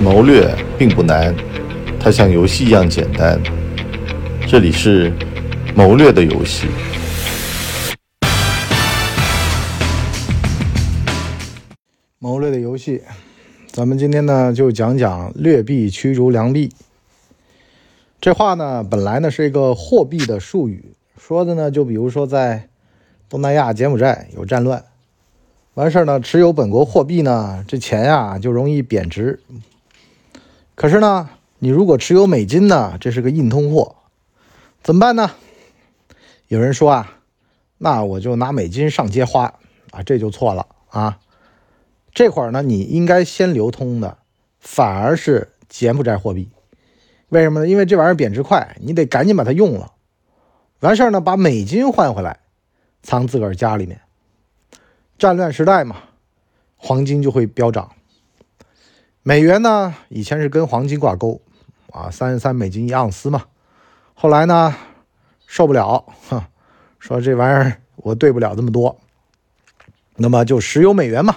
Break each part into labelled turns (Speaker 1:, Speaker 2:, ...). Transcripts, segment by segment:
Speaker 1: 谋略并不难，它像游戏一样简单。这里是谋略的游戏。
Speaker 2: 谋略的游戏，咱们今天呢就讲讲劣币驱逐良币。这话呢本来呢是一个货币的术语，说的呢就比如说在东南亚柬埔寨有战乱，完事儿呢持有本国货币呢，这钱呀就容易贬值。可是呢，你如果持有美金呢，这是个硬通货，怎么办呢？有人说啊，那我就拿美金上街花啊，这就错了啊。这会儿呢，你应该先流通的反而是柬埔寨货币，为什么呢？因为这玩意儿贬值快，你得赶紧把它用了，完事儿呢，把美金换回来，藏自个儿家里面。战乱时代嘛，黄金就会飙涨。美元呢，以前是跟黄金挂钩，啊，三十三美金一盎司嘛。后来呢，受不了，哼，说这玩意儿我兑不了这么多，那么就石油美元嘛，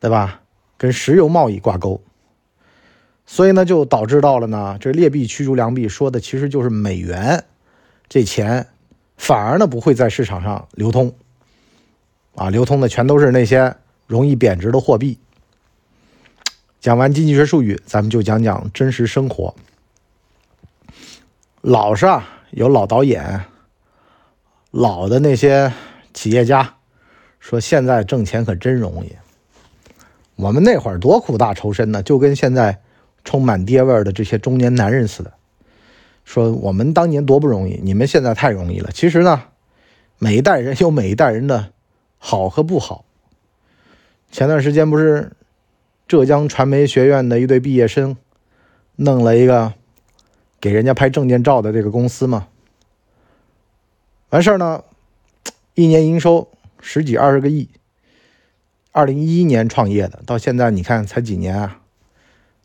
Speaker 2: 对吧？跟石油贸易挂钩，所以呢，就导致到了呢，这劣币驱逐良币，说的其实就是美元这钱反而呢不会在市场上流通，啊，流通的全都是那些容易贬值的货币。讲完经济学术语，咱们就讲讲真实生活。老是，有老导演、老的那些企业家说，现在挣钱可真容易。我们那会儿多苦大仇深呢，就跟现在充满爹味儿的这些中年男人似的。说我们当年多不容易，你们现在太容易了。其实呢，每一代人有每一代人的好和不好。前段时间不是？浙江传媒学院的一对毕业生，弄了一个给人家拍证件照的这个公司嘛。完事儿呢，一年营收十几二十个亿。二零一一年创业的，到现在你看才几年啊？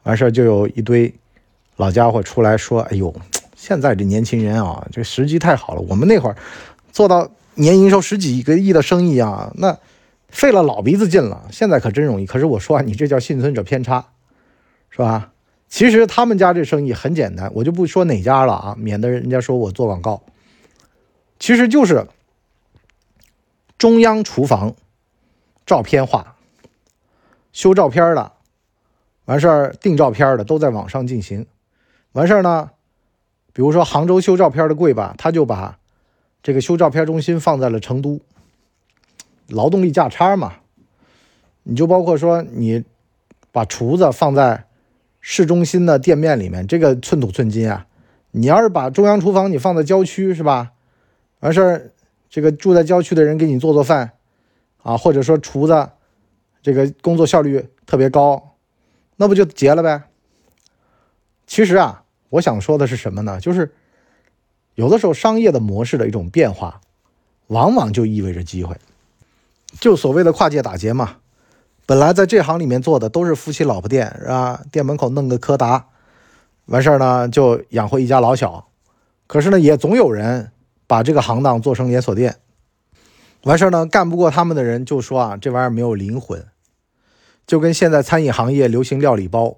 Speaker 2: 完事儿就有一堆老家伙出来说：“哎呦，现在这年轻人啊，这时机太好了。我们那会儿做到年营收十几个亿的生意啊，那……”费了老鼻子劲了，现在可真容易。可是我说啊，你这叫幸存者偏差，是吧？其实他们家这生意很简单，我就不说哪家了啊，免得人家说我做广告。其实就是中央厨房照片化，修照片的，完事儿订照片的都在网上进行。完事儿呢，比如说杭州修照片的贵吧，他就把这个修照片中心放在了成都。劳动力价差嘛，你就包括说你把厨子放在市中心的店面里面，这个寸土寸金啊。你要是把中央厨房你放在郊区是吧？完事儿，这个住在郊区的人给你做做饭啊，或者说厨子这个工作效率特别高，那不就结了呗？其实啊，我想说的是什么呢？就是有的时候商业的模式的一种变化，往往就意味着机会。就所谓的跨界打劫嘛，本来在这行里面做的都是夫妻老婆店，是吧？店门口弄个柯达，完事儿呢就养活一家老小。可是呢，也总有人把这个行当做成连锁店，完事儿呢干不过他们的人就说啊，这玩意儿没有灵魂。就跟现在餐饮行业流行料理包，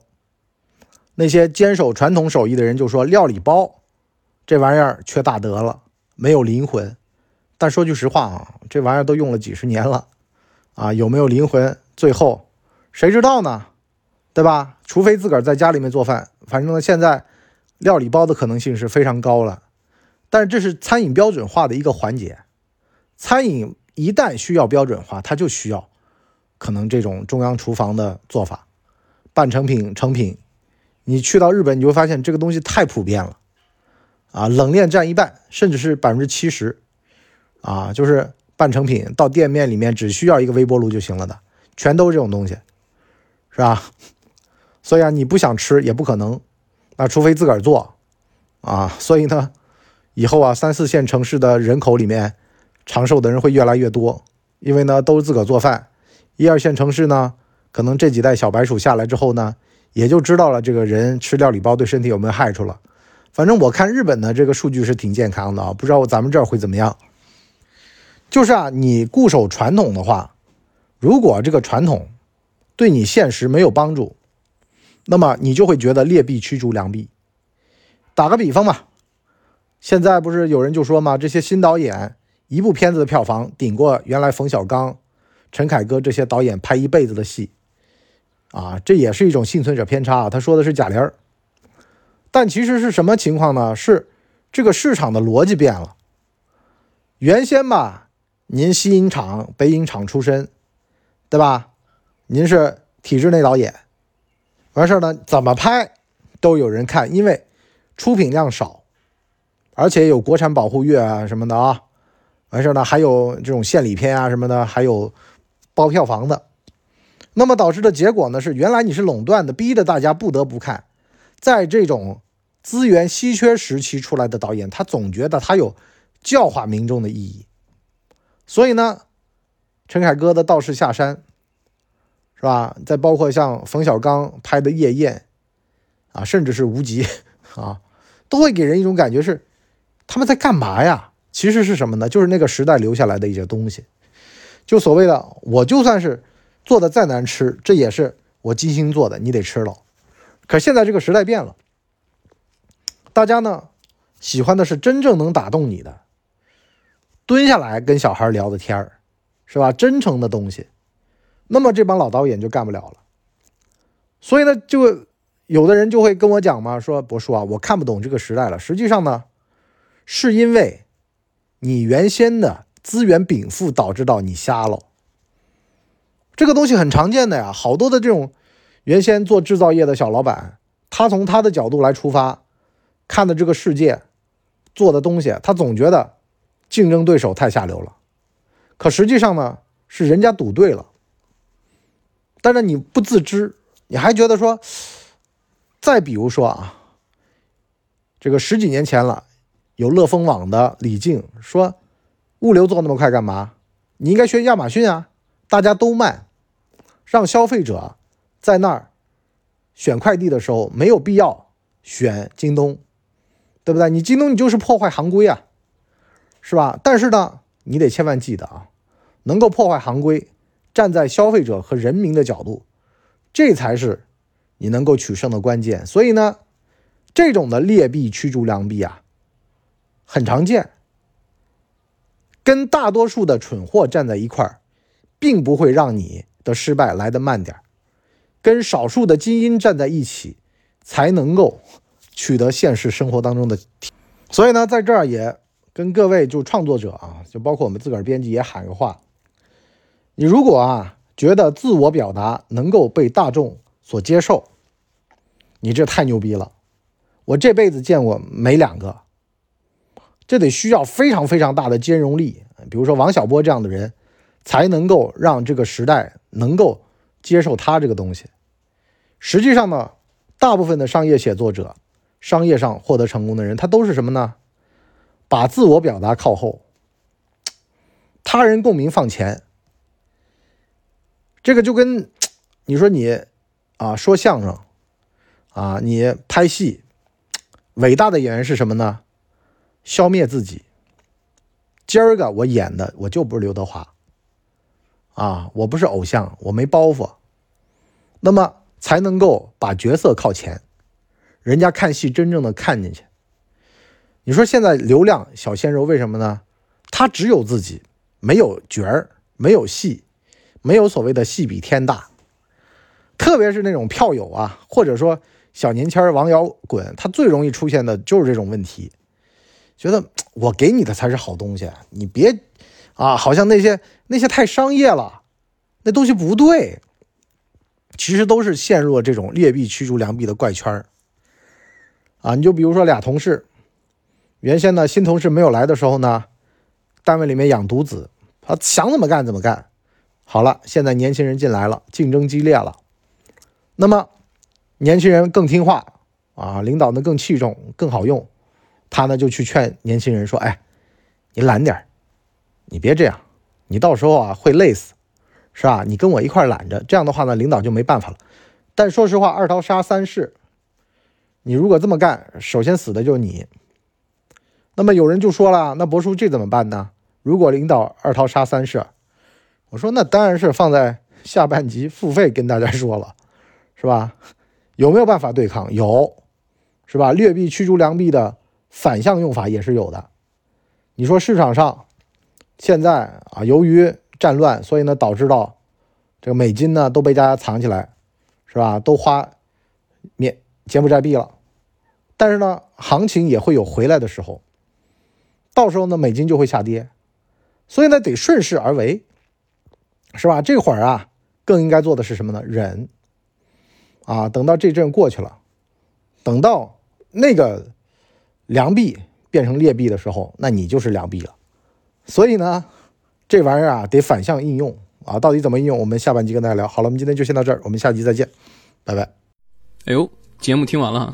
Speaker 2: 那些坚守传统手艺的人就说料理包这玩意儿缺大德了，没有灵魂。但说句实话啊，这玩意儿都用了几十年了，啊，有没有灵魂？最后谁知道呢？对吧？除非自个儿在家里面做饭，反正呢，现在料理包的可能性是非常高了。但是这是餐饮标准化的一个环节，餐饮一旦需要标准化，它就需要可能这种中央厨房的做法，半成品、成品。你去到日本，你会发现这个东西太普遍了，啊，冷链占一半，甚至是百分之七十。啊，就是半成品，到店面里面只需要一个微波炉就行了的，全都是这种东西，是吧？所以啊，你不想吃也不可能，那除非自个儿做啊。所以呢，以后啊，三四线城市的人口里面，长寿的人会越来越多，因为呢都是自个儿做饭。一二线城市呢，可能这几代小白鼠下来之后呢，也就知道了这个人吃料理包对身体有没有害处了。反正我看日本的这个数据是挺健康的啊，不知道咱们这儿会怎么样。就是啊，你固守传统的话，如果这个传统对你现实没有帮助，那么你就会觉得劣币驱逐良币。打个比方吧，现在不是有人就说嘛，这些新导演一部片子的票房顶过原来冯小刚、陈凯歌这些导演拍一辈子的戏，啊，这也是一种幸存者偏差啊。他说的是贾玲儿，但其实是什么情况呢？是这个市场的逻辑变了。原先吧，您西影厂、北影厂出身，对吧？您是体制内导演，完事儿呢，怎么拍都有人看，因为出品量少，而且有国产保护月啊什么的啊。完事儿呢，还有这种献礼片啊什么的，还有包票房的。那么导致的结果呢，是原来你是垄断的，逼得大家不得不看。在这种资源稀缺时期出来的导演，他总觉得他有教化民众的意义。所以呢，陈凯歌的《道士下山》。是吧？再包括像冯小刚拍的《夜宴》，啊，甚至是《无极》，啊，都会给人一种感觉是他们在干嘛呀？其实是什么呢？就是那个时代留下来的一些东西。就所谓的，我就算是做的再难吃，这也是我精心做的，你得吃了。可现在这个时代变了，大家呢喜欢的是真正能打动你的，蹲下来跟小孩聊的天儿，是吧？真诚的东西。那么这帮老导演就干不了了，所以呢，就有的人就会跟我讲嘛，说博叔啊，我看不懂这个时代了。实际上呢，是因为你原先的资源禀赋导致到你瞎了。这个东西很常见的呀，好多的这种原先做制造业的小老板，他从他的角度来出发，看的这个世界，做的东西，他总觉得竞争对手太下流了，可实际上呢，是人家赌对了。但是你不自知，你还觉得说，再比如说啊，这个十几年前了，有乐蜂网的李静说，物流做那么快干嘛？你应该学亚马逊啊，大家都慢，让消费者在那儿选快递的时候没有必要选京东，对不对？你京东你就是破坏行规啊，是吧？但是呢，你得千万记得啊，能够破坏行规。站在消费者和人民的角度，这才是你能够取胜的关键。所以呢，这种的劣币驱逐良币啊，很常见。跟大多数的蠢货站在一块儿，并不会让你的失败来得慢点儿。跟少数的精英站在一起，才能够取得现实生活当中的。所以呢，在这儿也跟各位就创作者啊，就包括我们自个儿编辑也喊个话。你如果啊觉得自我表达能够被大众所接受，你这太牛逼了！我这辈子见过没两个，这得需要非常非常大的兼容力。比如说王小波这样的人，才能够让这个时代能够接受他这个东西。实际上呢，大部分的商业写作者、商业上获得成功的人，他都是什么呢？把自我表达靠后，他人共鸣放前。这个就跟你说你啊说相声啊，你拍戏，伟大的演员是什么呢？消灭自己。今儿个我演的我就不是刘德华啊，我不是偶像，我没包袱，那么才能够把角色靠前，人家看戏真正的看进去。你说现在流量小鲜肉为什么呢？他只有自己，没有角儿，没有戏。没有所谓的戏比天大，特别是那种票友啊，或者说小年轻儿王摇滚，他最容易出现的就是这种问题，觉得我给你的才是好东西，你别啊，好像那些那些太商业了，那东西不对，其实都是陷入了这种劣币驱逐良币的怪圈儿啊。你就比如说俩同事，原先呢新同事没有来的时候呢，单位里面养独子，他想怎么干怎么干。好了，现在年轻人进来了，竞争激烈了，那么年轻人更听话啊，领导呢更器重，更好用，他呢就去劝年轻人说：“哎，你懒点你别这样，你到时候啊会累死，是吧？你跟我一块懒着，这样的话呢，领导就没办法了。但说实话，二刀杀三士，你如果这么干，首先死的就是你。那么有人就说了，那博叔这怎么办呢？如果领导二刀杀三士？”我说那当然是放在下半集付费跟大家说了，是吧？有没有办法对抗？有，是吧？劣币驱逐良币的反向用法也是有的。你说市场上现在啊，由于战乱，所以呢导致到这个美金呢都被大家藏起来，是吧？都花缅柬埔寨币了。但是呢，行情也会有回来的时候，到时候呢美金就会下跌，所以呢得顺势而为，是吧？这会儿啊，更应该做的是什么呢？忍。啊，等到这阵过去了，等到那个良币变成劣币的时候，那你就是良币了。所以呢，这玩意儿啊得反向应用啊，到底怎么应用？我们下半集跟大家聊。好了，我们今天就先到这儿，我们下集再见，拜拜。
Speaker 3: 哎呦，节目听完了，